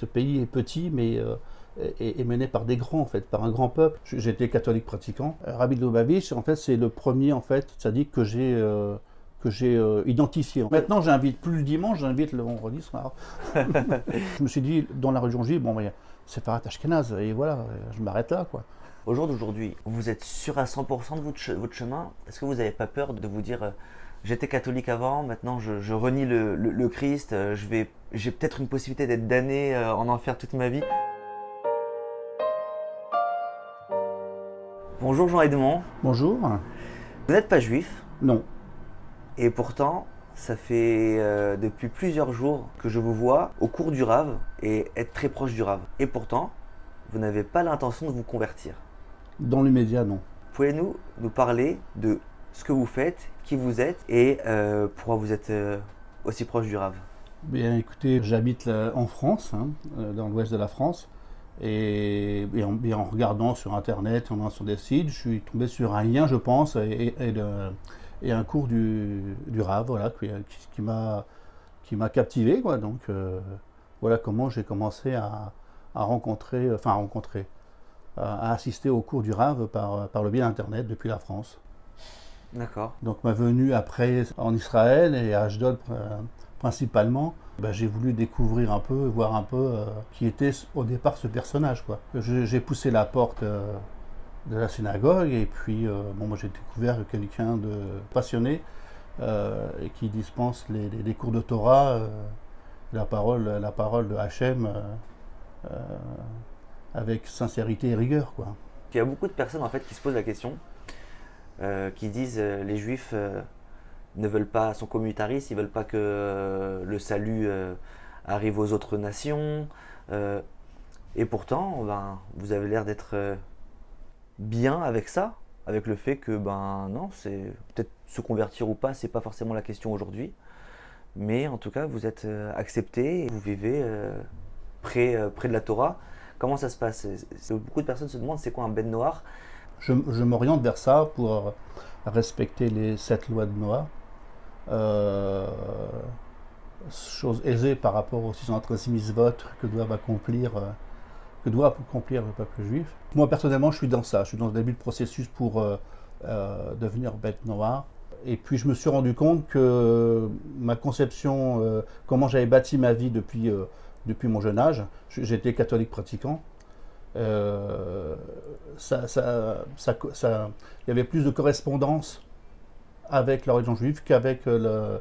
ce pays est petit, mais est, mené par des grands, en fait, par un grand peuple. J'étais catholique pratiquant. Rabbi Lubavitch, en fait, c'est le premier, en fait, sadique que j'ai que j'ai identifié. Maintenant, j'invite plus le dimanche, j'invite le vendredi soir. je me suis dit, dans la religion juive, bon, c'est Farat Ashkenaz, et voilà, je m'arrête là, quoi. Au jour d'aujourd'hui, vous êtes sûr à 100% de votre, chemin? Est-ce que vous n'avez pas peur de vous dire j'étais catholique avant, maintenant je, renie le, Christ, euh, je vais, j'ai peut-être une possibilité d'être damné euh, en enfer toute ma vie. Bonjour Jean-Edmond. Bonjour. Vous n'êtes pas juif Non. Et pourtant, ça fait euh, depuis plusieurs jours que je vous vois au cours du Rave et être très proche du Rave. Et pourtant, vous n'avez pas l'intention de vous convertir. Dans l'immédiat, non. Pouvez-nous nous parler de ce que vous faites, qui vous êtes et euh, pourquoi vous êtes euh, aussi proche du Rave Bien écoutez, j'habite en France, hein, euh, dans l'ouest de la France. Et, en, regardant sur Internet, en allant sur des sites, je suis tombé sur un lien, je pense, et, un cours du, du Rave, voilà, qui, qui m'a captivé. Quoi. Donc voilà comment j'ai commencé à, rencontrer, enfin à rencontrer, à, assister au cours du par, par le biais d'Internet depuis la France. D'accord. Donc ma venue après en Israël et à Ashdod euh, principalement, bah, j'ai voulu découvrir un peu, voir un peu euh, qui était au départ ce personnage. Quoi. J'ai poussé la porte euh, de la synagogue et puis bon, moi j'ai découvert quelqu'un de passionné et qui dispense les, cours de Torah, la, parole, la parole de Hachem avec sincérité et rigueur. Quoi. Il y a beaucoup de personnes en fait qui se posent la question euh, qui disent euh, les juifs euh, ne veulent pas, sont communautaristes, ils veulent pas que le salut arrive aux autres nations. et pourtant, ben, vous avez l'air d'être bien avec ça, avec le fait que ben non, c'est peut-être se convertir ou pas, c'est pas forcément la question aujourd'hui. Mais en tout cas, vous êtes accepté, vous vivez près, près de la Torah. Comment ça se passe? Beaucoup de personnes se demandent c'est quoi un Ben Noir? Je, m'oriente vers ça pour respecter les sept lois de Noah. Euh, chose aisée par rapport aux 636 votes que doivent accomplir euh, que doit accomplir le peuple juif. Moi personnellement, je suis dans ça. Je suis dans le début de processus pour euh, devenir bête noire. Et puis je me suis rendu compte que ma conception, comment j'avais bâti ma vie depuis, depuis mon jeune âge, j'étais catholique pratiquant, euh, il y avait plus de correspondance avec la religion juive qu'avec le,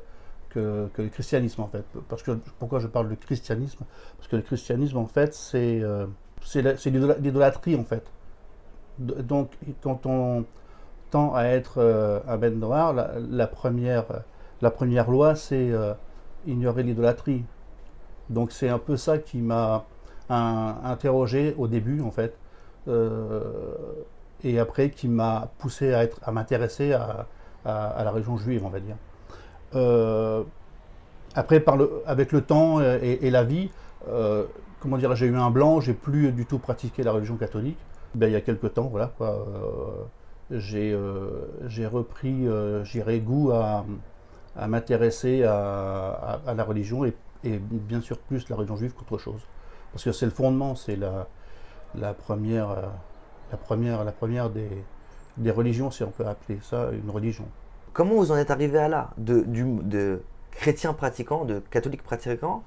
que, le christianisme en fait. Parce que, pourquoi je parle de christianisme? Parce que le christianisme en fait c'est euh, l'idolâtrie en fait. Donc quand on tend à être euh, un ben noir, la, première, la première loi c'est ignorer l'idolâtrie. Donc c'est un peu ça qui m'a interrogé au début en fait, euh, et après qui m'a poussé à, m'intéresser à, la région juive, on va dire. Euh, après, avec le temps et, la vie, euh, comment dire, j'ai eu un blanc, j'ai plus du tout pratiqué la religion catholique. Ben, il y a quelques temps, voilà, quoi, j'ai, j'ai repris, j'irai goût à, à m'intéresser à, la religion et, et, bien sûr plus la religion juive qu'autre chose parce que c'est le fondement, c'est la, la, première, euh, la première, la première des, des religions, si on peut appeler ça une religion. Comment vous en êtes arrivé à là? De, du, de chrétien pratiquant, de catholique pratiquant,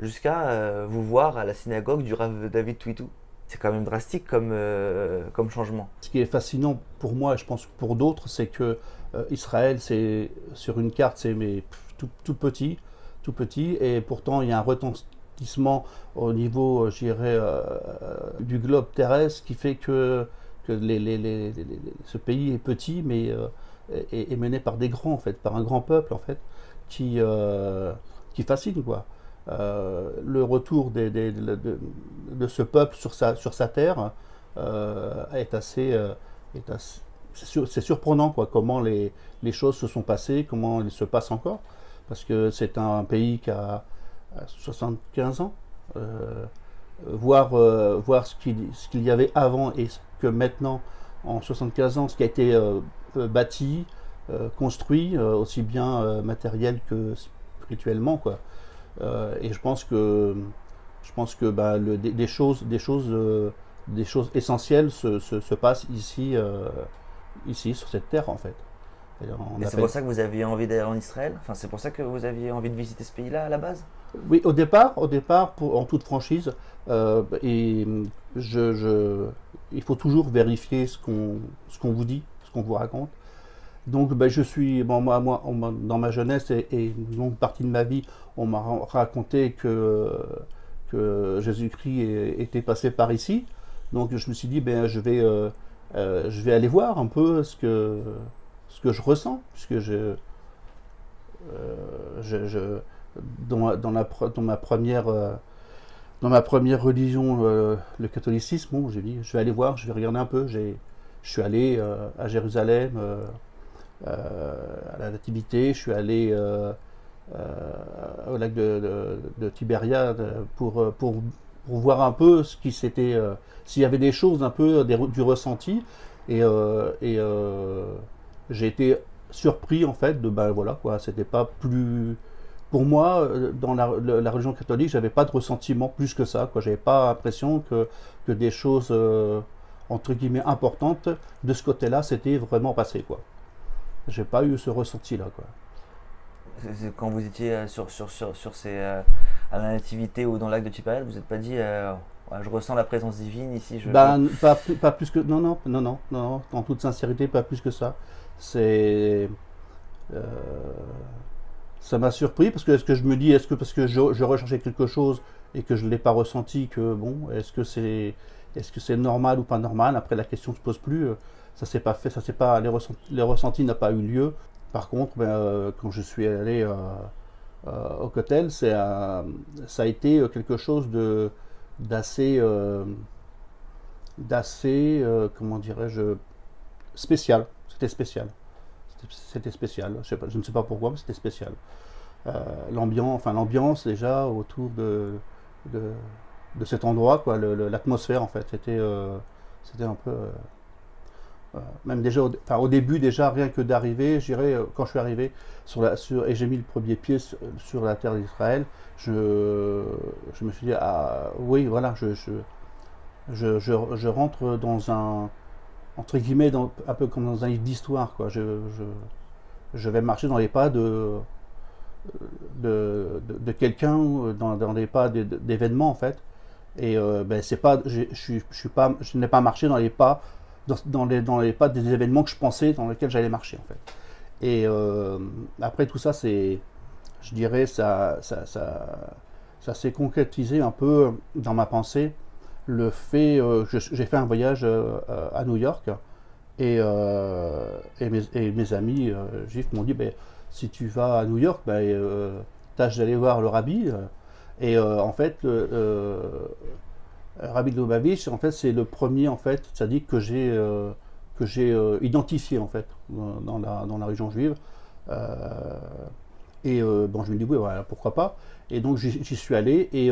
jusqu'à euh, vous voir à la synagogue du Rav David Twitou? C'est quand même drastique comme, euh, comme changement. Ce qui est fascinant pour moi, et je pense pour d'autres, c'est que Israël, c'est sur une carte, c'est tout, tout, petit, tout petit, et pourtant il y a un au niveau, euh, dirais, euh, du globe terrestre qui fait que, que les, ce pays est petit, mais euh, est, mené par des grands, en fait, par un grand peuple, en fait, qui, qui fascine, quoi. le retour des, de, de, ce peuple sur sa, sur sa terre est assez, est assez c'est surprenant quoi, comment les, les, choses se sont passées, comment elles se passent encore, parce que c'est un pays qui a, 75 ans, euh, voir, euh, voir ce qu'il y avait avant et ce que maintenant, en 75 ans, ce qui a été euh, bâti, construit, aussi bien matériel que spirituellement. Quoi. et je pense que Je pense que bah, le, des, choses, des, choses, des choses essentielles se, se, se passent ici, ici, sur cette terre, en fait. Et c'est pour ça que vous aviez envie d'aller en Israël? Enfin, C'est pour ça que vous aviez envie de visiter ce pays-là à la base? Oui, au départ, au départ en toute franchise. et je, je, il faut toujours vérifier ce qu'on vous dit, ce qu'on vous raconte. Donc, ben, je suis, moi, moi, dans ma jeunesse et, une longue partie de ma vie, on m'a raconté que, Jésus-Christ était passé par ici. Donc, je me suis dit, ben, je vais, euh, euh, je vais aller voir un peu ce que, je ressens, puisque euh, je dans, dans, ma première, dans ma première religion, le catholicisme, j'ai dit, je vais aller voir, je vais regarder un peu. Je suis allé à Jérusalem euh, à la Nativité, je suis allé euh, euh, au lac de, Tibériade pour, pour, voir un peu ce qui s'était, s'il y avait des choses un peu du ressenti. Et, et j'ai été surpris en fait de ben voilà quoi, c'était pas plus pour moi, dans la, religion catholique, j'avais pas de ressentiment plus que ça. Quoi, j'avais pas l'impression que, que des choses entre guillemets importantes de ce côté-là, c'était vraiment passé quoi j'ai pas eu ce ressenti-là. Quoi. Quand vous étiez euh, sur, sur, sur, sur ces, euh, à la nativité ou dans le lac de Tipal, vous n'êtes pas dit euh, je ressens la présence divine ici je... Ben, pas, pas, plus que. Non, non, non, non, non, en toute sincérité, pas plus que ça. C'est. Ça m'a surpris parce que est-ce que je me dis, est-ce que parce que je, je recherchais quelque chose et que je ne l'ai pas ressenti, que bon, est-ce que c'est est-ce que c'est normal ou pas normal? Après, la question ne se pose plus ça s'est pas fait, ça s'est pas, les, ressentis, les ressentis n'ont pas eu lieu. Par contre, ben, euh, quand je suis allé euh, euh, au Cotel, ça a été quelque chose de d'assez, d'assez, comment dirais-je, spécial. C'était spécial. C'était spécial. Je, ne sais pas pourquoi, mais c'était spécial. l'ambiance, enfin l'ambiance déjà autour de, de, cet endroit, quoi, l'atmosphère en fait, c'était, c'était un peu même déjà au, enfin, au début déjà rien que d'arriver, j'irai euh, quand je suis arrivé sur la, sur, et j'ai mis le premier pied sur, la terre d'Israël, je, je me suis dit ah oui voilà je, je, je, rentre dans un entre guillemets un peu comme dans un livre d'histoire quoi. Je, vais marcher dans les pas de de, quelqu'un dans, les pas d'événements en fait et euh, ben c'est pas je, je, suis pas je n'ai pas marché dans les pas dans, les, dans les pas des événements que je pensais dans lesquels j'allais marcher en fait. Et euh, après tout ça, c'est, je dirais, ça, ça, ça s'est concrétisé un peu dans ma pensée. Le fait, euh, j'ai fait un voyage euh, à New York et, mes, et mes, amis juifs m'ont dit, ben, si tu vas à New York, ben, tâche d'aller voir le rabbi. Et en fait, euh, Rabbi Lubavitch, en fait, c'est le premier, en fait, dit que j'ai euh, que j'ai euh, identifié, en fait, dans la, dans la région juive. et bon, je me dis, oui, voilà, pourquoi pas. Et donc, j'y suis allé, et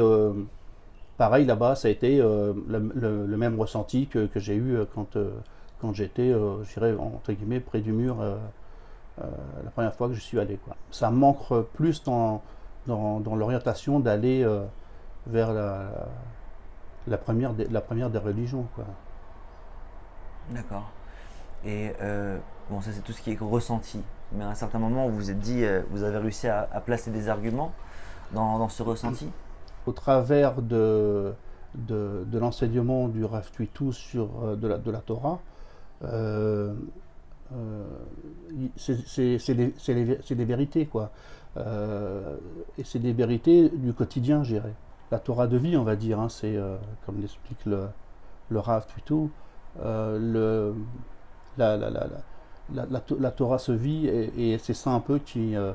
pareil, là-bas, ça a été le, même ressenti que, j'ai eu quand, quand j'étais, je dirais, entre guillemets, près du mur la première fois que je suis allé. Ça manque plus dans, l'orientation d'aller vers la, première, des, religions. D'accord. Et euh, bon, ça c'est tout ce qui est ressenti. Mais à un certain moment, vous vous êtes dit, euh, vous avez réussi à, placer des arguments dans, ce ressenti? Au travers de, de, l'enseignement du Rav Tuitou sur euh, de, la, de la Torah, c'est des, vérités, quoi. et c'est des vérités du quotidien, je dirais la Torah de vie, on va dire. Hein, c'est, euh, comme l'explique le, le Rav euh, le, la, la, la, la, Torah se vit et, c'est ça un peu qui, euh,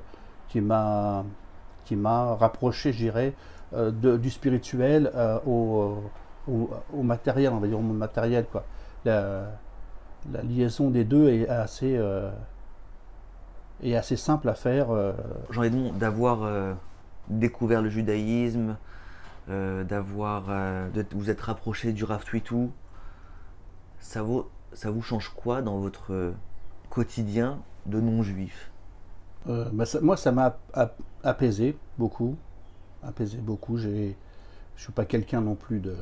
qui m'a rapproché, je dirais, du spirituel au, au, matériel, on va dire au monde matériel. Quoi. La, liaison des deux est assez, est assez simple à faire. Jean-Edmond, d'avoir découvert le judaïsme, euh, d'avoir, euh, de vous être rapproché du Rav Twitou, ça vous, ça vous change quoi dans votre quotidien de non-juif? Euh, bah, Moi, ça m'a apaisé beaucoup. Apaisé beaucoup. Je suis pas quelqu'un non plus de,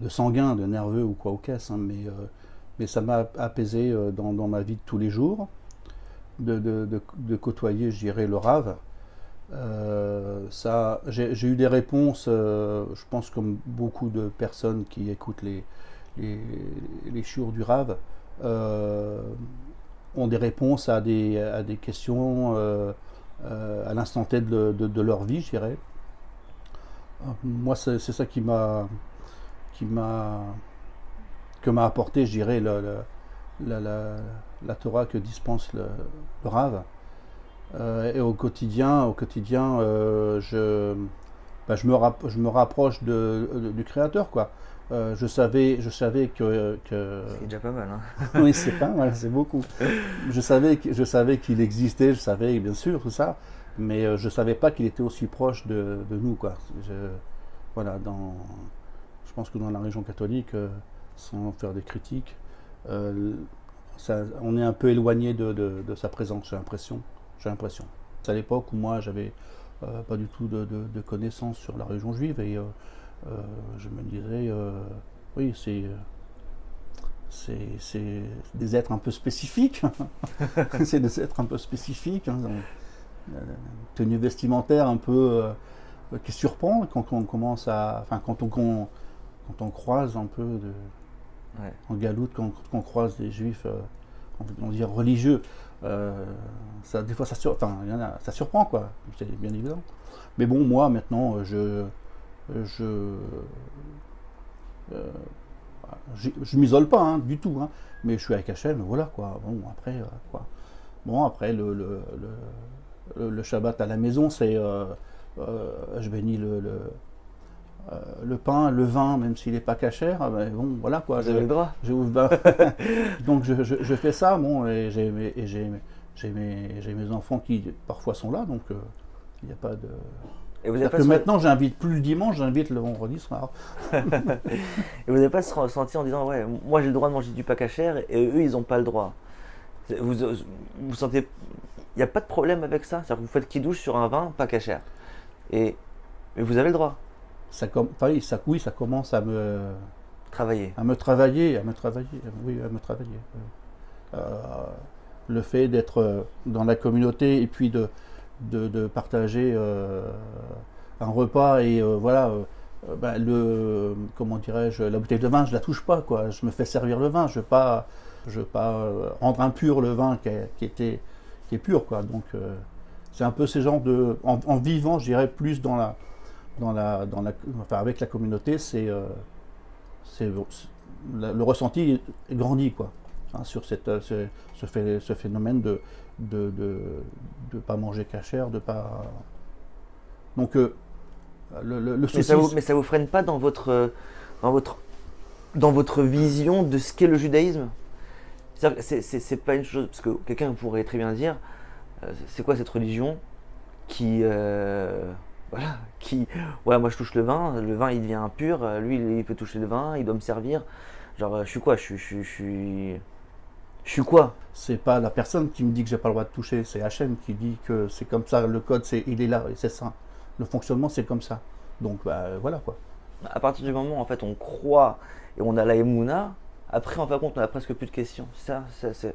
de, sanguin, de nerveux ou quoi au caisse, hein, mais, mais ça m'a apaisé dans, dans, ma vie de tous les jours, de, de côtoyer, je dirais, le rave. ça, j'ai eu des réponses, je pense comme beaucoup de personnes qui écoutent les, les, les du rave, ont des réponses à des, à des questions euh, euh, à l'instant T de, leur vie, je dirais. Moi, c'est ça qui m'a qui m'a que m'a apporté, je dirais, la, Torah que dispense le, le Rav. Euh, et au quotidien, au quotidien, je, bah, je, me je me rapproche du Créateur, quoi. Euh, je savais, je savais que. C'est déjà pas mal. Hein. oui, c'est pas mal, c'est beaucoup. Je savais, je savais qu'il existait, je savais bien sûr tout ça, mais je euh, je savais pas qu'il était aussi proche de, de nous, quoi. Je, voilà, dans, je pense que dans la région catholique, euh, sans faire des critiques, ça, on est un peu éloigné de, de, de sa présence, j'ai l'impression. J'ai l'impression. C'est à l'époque où moi, j'avais pas du tout de, connaissances sur la région juive et euh, je me disais, euh, oui, c'est c'est des êtres un peu spécifiques. c'est des êtres un peu spécifiques. Hein, tenue vestimentaire un peu euh, qui surprend quand on commence à. Enfin, quand on, quand on croise un peu de, en galoute, quand, on croise des juifs, on, dire religieux, ça, des fois ça, sur, enfin, y en a, ça surprend, quoi. C'est bien évident. Mais bon, moi, maintenant, je je euh, je, m'isole pas hein, du tout, hein, mais je suis avec Hachem, voilà quoi. Bon après euh, quoi. Bon après le, le, le, Shabbat à la maison, c'est euh, je bénis le, le, pain, le vin, même s'il n'est pas cachère, ah ben, bon voilà quoi. Vous avez le droit. Bah, donc je, je, fais ça, bon et j'ai mes, mes, mes, enfants qui parfois sont là, donc il n'y a pas de et vous que maintenant, j'invite plus le dimanche, j'invite le vendredi soir. et vous n'avez pas se ressenti en disant, ouais, moi j'ai le droit de manger du pas cachère et eux, ils n'ont pas le droit. Vous, vous sentez, il n'y a pas de problème avec ça? C'est-à-dire que vous faites qui douche sur un vin pas cachère. Et, mais vous avez le droit. Ça, com... ça, oui, ça commence à me travailler. À me travailler, à me travailler, oui, à me travailler. Euh, le fait d'être dans la communauté et puis de, de, partager euh, un repas et euh, voilà. Euh, bah, le comment dirais-je la bouteille de vin je la touche pas quoi je me fais servir le vin je veux pas je veux pas rendre impur le vin qui, était qui est pur quoi donc c'est un peu ces genres de en, vivant je dirais plus dans la dans la dans la enfin avec la communauté c'est le ressenti grandit quoi hein, sur cette ce, ce, phénomène de de ne pas manger cachère, de pas. Donc, euh, le, le, mais, ça vous, mais ça vous freine pas dans votre, dans votre, dans votre vision de ce qu'est le judaïsme? C'est pas une chose. Parce que quelqu'un pourrait très bien dire euh, c'est quoi cette religion qui. Euh, voilà, qui. Ouais, moi je touche le vin, le vin il devient impur, lui il peut toucher le vin, il doit me servir. Genre, je suis quoi? Je, je, je suis. Je suis quoi? C'est pas la personne qui me dit que j'ai pas le droit de toucher, c'est HM qui dit que c'est comme ça, le code, il est là, c'est ça. Le fonctionnement, c'est comme ça. Donc bah, voilà quoi. À partir du moment où en fait on croit et on a la émouna, après en fin de compte on a presque plus de questions. C'est-à-dire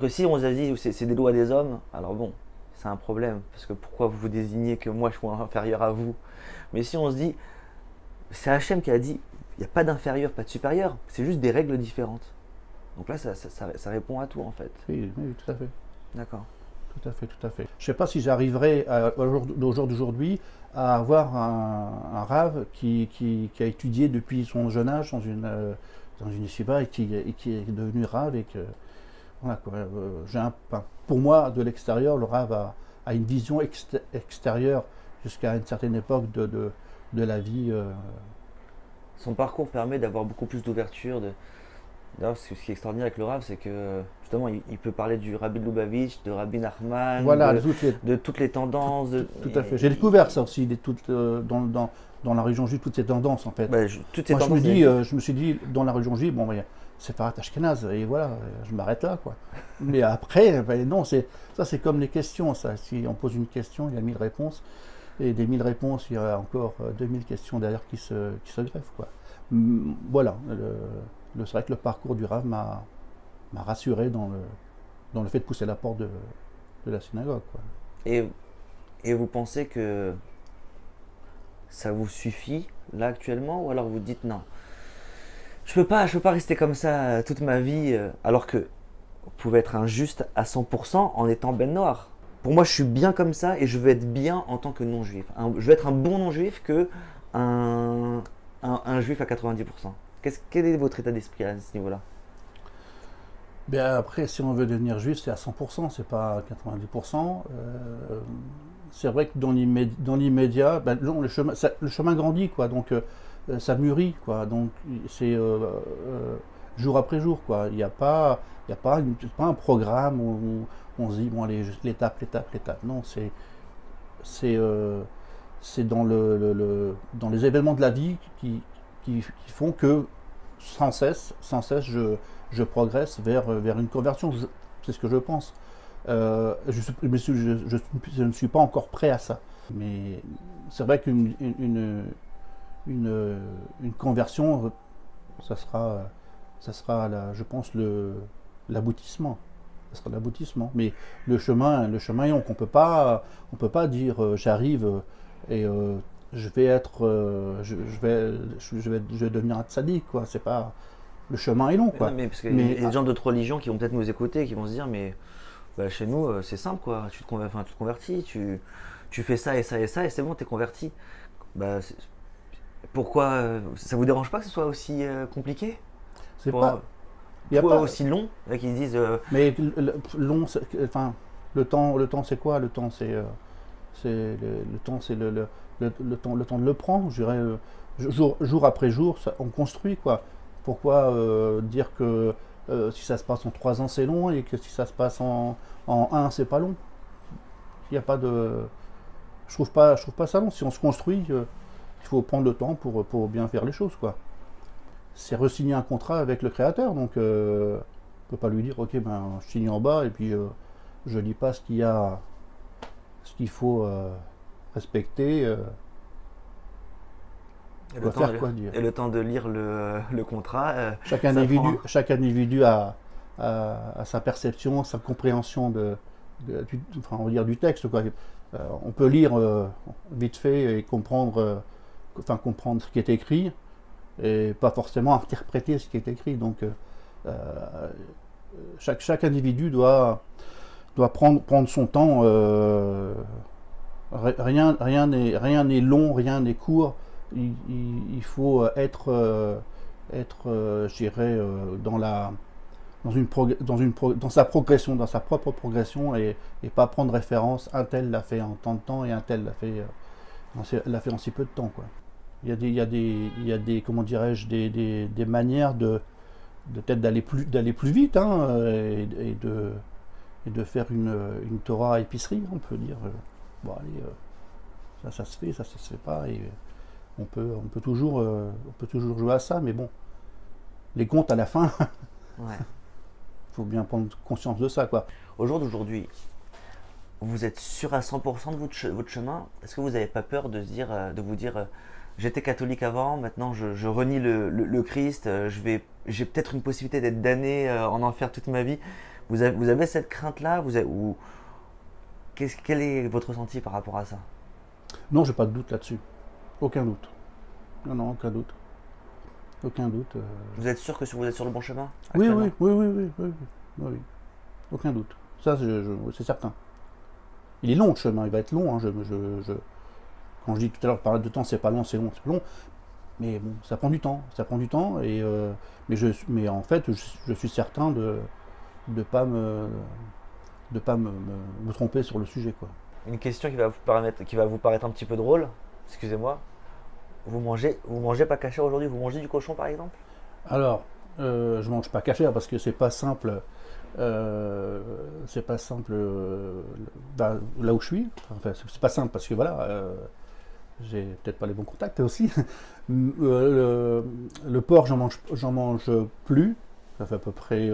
que si on se dit c'est, c'est des lois des hommes, alors bon, c'est un problème. Parce que pourquoi vous vous désignez que moi je suis inférieur à vous? Mais si on se dit, c'est HM qui a dit, il n'y a pas d'inférieur, pas de supérieur, c'est juste des règles différentes. Donc là, ça, répond à tout en fait. Oui, oui tout à fait. D'accord. Tout à fait, tout à fait. Je ne sais pas si j'arriverai au jour d'aujourd'hui à avoir un, rave qui, qui, a étudié depuis son jeune âge dans une, euh, dans une et qui, qui est devenu rave. Et que, voilà, quoi, euh, un, pour moi, de l'extérieur, le rave a, une vision extérieure jusqu'à une certaine époque de, de, de la vie. Euh. Son parcours permet d'avoir beaucoup plus d'ouverture, de, D'ailleurs, ce qui est extraordinaire avec le Rav, c'est que justement, il, peut parler du Rabbi Lubavitch, de Rabbi Nachman, de, toutes les tendances. Tout, à fait. J'ai découvert ça aussi, euh, dans, dans, dans, la région juive, toutes ces tendances en fait. je, toutes ces Moi, je, me dis, euh, je me suis dit, dans la région juive, bon, c'est pas Ashkenaz, et voilà, je m'arrête là. quoi. Mais après, ben, non, ça c'est comme les questions. Ça. Si on pose une question, il y a mille réponses. et des 1000 réponses, il y a encore 2000 questions derrière qui se, qui se greffent. Quoi. Voilà, le, c'est vrai que le parcours du Rav m'a rassuré dans le, dans le fait de pousser la porte de, de la synagogue. Et, et vous pensez que ça vous suffit là actuellement ou alors vous dites non je peux pas je peux pas rester comme ça toute ma vie alors que vous pouvez être injuste à 100% en étant ben noir? Pour moi je suis bien comme ça et je veux être bien en tant que non juif je veux être un bon non juif que un, un, juif à 90% quel est votre état d'esprit à ce niveau là Bien après, si on veut devenir juif, c'est à 100%, c'est pas à 90%. Euh, c'est vrai que dans l'immédiat, ben, le, chemin, le chemin grandit, quoi. Donc euh, ça mûrit, quoi. Donc c'est euh, jour après jour, quoi. Il n'y a pas, a pas, un programme où, on se dit bon allez l'étape, l'étape, l'étape. Non, c'est dans le, dans les événements de la vie qui, qui, font que sans cesse, sans cesse, je progresse vers, une conversion. C'est ce que je pense. Euh, je, ne suis pas encore prêt à ça. Mais c'est vrai qu'une une, une, une, conversion, ça sera, ça sera je pense, l'aboutissement. Ça sera l'aboutissement. Mais le chemin, le chemin est long. On on peut pas dire euh, j'arrive et euh, je vais être, je, vais, je, vais, je vais devenir un tzaddik, quoi. C'est pas, le chemin est long. Quoi. Mais, parce qu'il y a des gens d'autres religions qui vont peut-être nous écouter, qui vont se dire, mais bah, chez nous, euh, c'est simple, quoi. Tu te, convertis, tu, tu, fais ça et ça et ça, et c'est bon, tu es converti. Bah, pourquoi euh, Ça vous dérange pas que ce soit aussi euh, compliqué? C'est pas. Il y a pas aussi long qui disent. Mais long, enfin, le temps, le temps, c'est quoi? Le temps, c'est, c'est le, temps, c'est le, le, le, temps, de le prendre. Je dirais, jour, jour après jour, on construit quoi. Pourquoi euh, dire que euh, si ça se passe en 3 ans, c'est long et que si ça se passe en, en 1, c'est pas long Il n'y a pas de. Je trouve pas, je trouve pas ça long. Si on se construit, euh, il faut prendre le temps pour, pour bien faire les choses. quoi. C'est resigner un contrat avec le créateur, donc on ne peut pas lui dire ok, ben, je signe en bas et puis je lis pas ce qu'il y a, ce qu'il faut respecter. Et le, temps de, et le, temps de, lire le, le contrat. Euh, chaque, individu, chaque individu a, a, sa perception, sa compréhension de, du, enfin, on va dire du texte. Quoi. Euh, on peut lire euh, vite fait et comprendre, enfin, comprendre ce qui est écrit et pas forcément interpréter ce qui est écrit. Donc chaque, chaque individu doit, doit prendre, prendre son temps. Rien n'est rien long, rien n'est court il, faut euh, être, euh, être euh, dirais, dans la dans, une dans, une dans sa progression, dans sa propre progression, et, et pas prendre référence, un tel l'a fait en tant de temps et un tel l'a fait, l'a fait en si peu de temps. Quoi. Il, y a des, il, y a des, il y a des, comment dirais-je, des, des, des, manières de, de peut-être d'aller plus, d'aller plus vite hein, et, de, et de faire une, une Torah épicerie, on peut dire. Bon, allez, ça, ça se fait, ça, ça se fait pas. Et, on peut, on peut, toujours, euh, on peut toujours jouer à ça, mais bon, les comptes à la fin, il faut bien prendre conscience de ça. quoi. Au jour d'aujourd'hui, vous êtes sûr à 100% de votre, votre chemin? Est-ce que vous n'avez pas peur de, dire, euh, de vous dire, euh, j'étais catholique avant, maintenant je, renie le, Christ, je vais, j'ai peut-être une possibilité d'être damné en enfer toute ma vie? Vous avez, vous avez cette crainte-là? Vous ou, Quel est votre ressenti par rapport à ça? Non, j'ai pas de doute là-dessus. Aucun doute. Non, non, aucun doute. Aucun doute. Euh. Vous êtes sûr que vous êtes sur le bon chemin oui oui oui, oui, oui, oui, oui, Aucun doute. Ça, c'est certain. Il est long le chemin, il va être long. Hein, je, je, Quand je dis tout à l'heure, parler de temps, c'est pas long, c'est long, c'est long. Mais bon, ça prend du temps. Ça prend du temps. Et, euh, mais, je, mais en fait, je, suis certain de ne pas, me, de pas me, me, tromper sur le sujet. Quoi. Une question qui va vous paraître, qui va vous paraître un petit peu drôle excusez-moi, vous mangez, vous mangez pas caché aujourd'hui Vous mangez du cochon par exemple? Alors, euh, je mange pas caché parce que c'est pas simple. Euh, c'est pas simple euh, bah, là où je suis. Enfin, c'est pas simple parce que voilà, euh, j'ai peut-être pas les bons contacts aussi. le, porc, j'en mange, j'en mange plus. Ça fait à peu près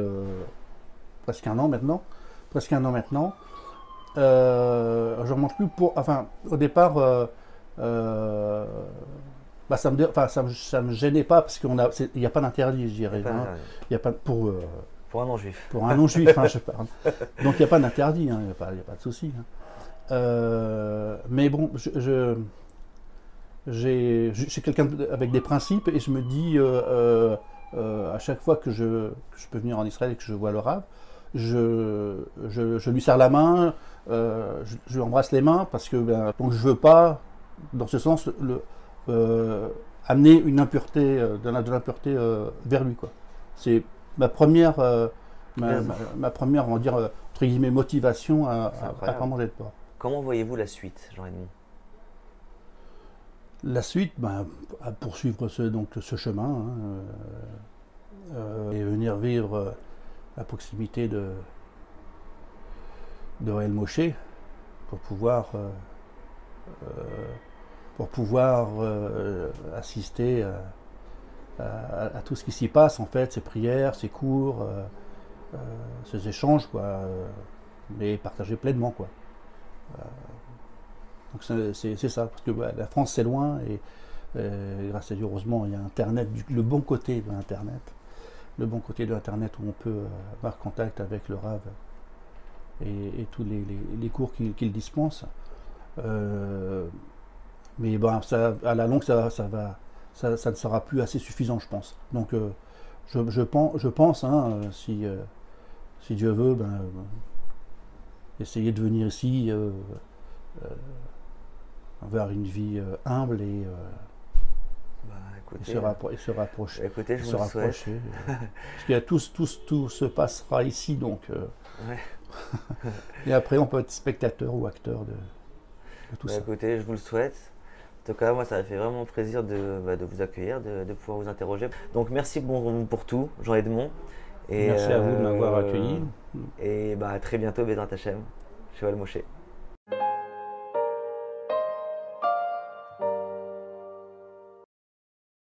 presque un an maintenant. Presque un an maintenant. j'en mange plus pour. Enfin, au départ euh, bah, ça me, enfin, ça me, ça me gênait pas parce qu'il n'y a pas d'interdit, je dirais. Enfin, hein. euh, Il y a pas pour, euh, pour un non-juif. pour un non-juif, hein, je parle. Donc il n'y a pas d'interdit, hein, il n'y a, pas- il a de souci. hein. Euh, mais bon, je, je- j'ai- je suis quelqu'un avec des principes et je me dis euh, euh, euh, à chaque fois que je, que je peux venir en Israël et que je vois le Rav, je, je, je lui serre la main, euh, je, je lui embrasse les mains parce que ben, donc je veux pas, dans ce sens, le, euh, amener une impureté, euh, de l'impureté vers lui. C'est ma première, ma, Raison. ma- ma première, on va dire, entre guillemets, motivation à, incroyable. pas manger de porc. Comment voyez-vous la suite, Jean-Edmond La suite, ben, à poursuivre ce, donc, ce chemin hein, euh, et venir vivre à proximité de, de El Moshe pour pouvoir, euh, euh, pour pouvoir euh, assister à, tout ce qui s'y passe, en fait, ces prières, ces cours, ces échanges, quoi, mais partager pleinement. Quoi. Donc c'est- ça, parce que ouais, la France c'est loin et grâce à Dieu, heureusement, il y a Internet, le bon côté de Internet, le bon côté de Internet où on peut euh, avoir contact avec le RAV et, tous les, cours qu'il dispense. Euh, mais bon, à la longue, ça, ne sera plus assez suffisant, je pense. Donc, euh, je, pense, hein, si, Dieu veut, ben, essayer de venir ici, avoir une vie humble et, Bah, et se, rappro- et se rapprocher. écoutez, je se rapprocher. parce qu'il y a tout, tout, tout se passera ici, donc. euh, Ouais. et après, on peut être spectateur ou acteur de, de tout Bah, ça. écoutez, je vous le souhaite. En tout cas, moi, ça fait vraiment plaisir de, bah, de vous accueillir, de, de pouvoir vous interroger. Donc, merci bon, pour tout, Jean-Edmond. Et, Merci à vous de m'avoir euh, accueilli. Et bah, à très bientôt, Bédrin Tachem, chez Val Moshe.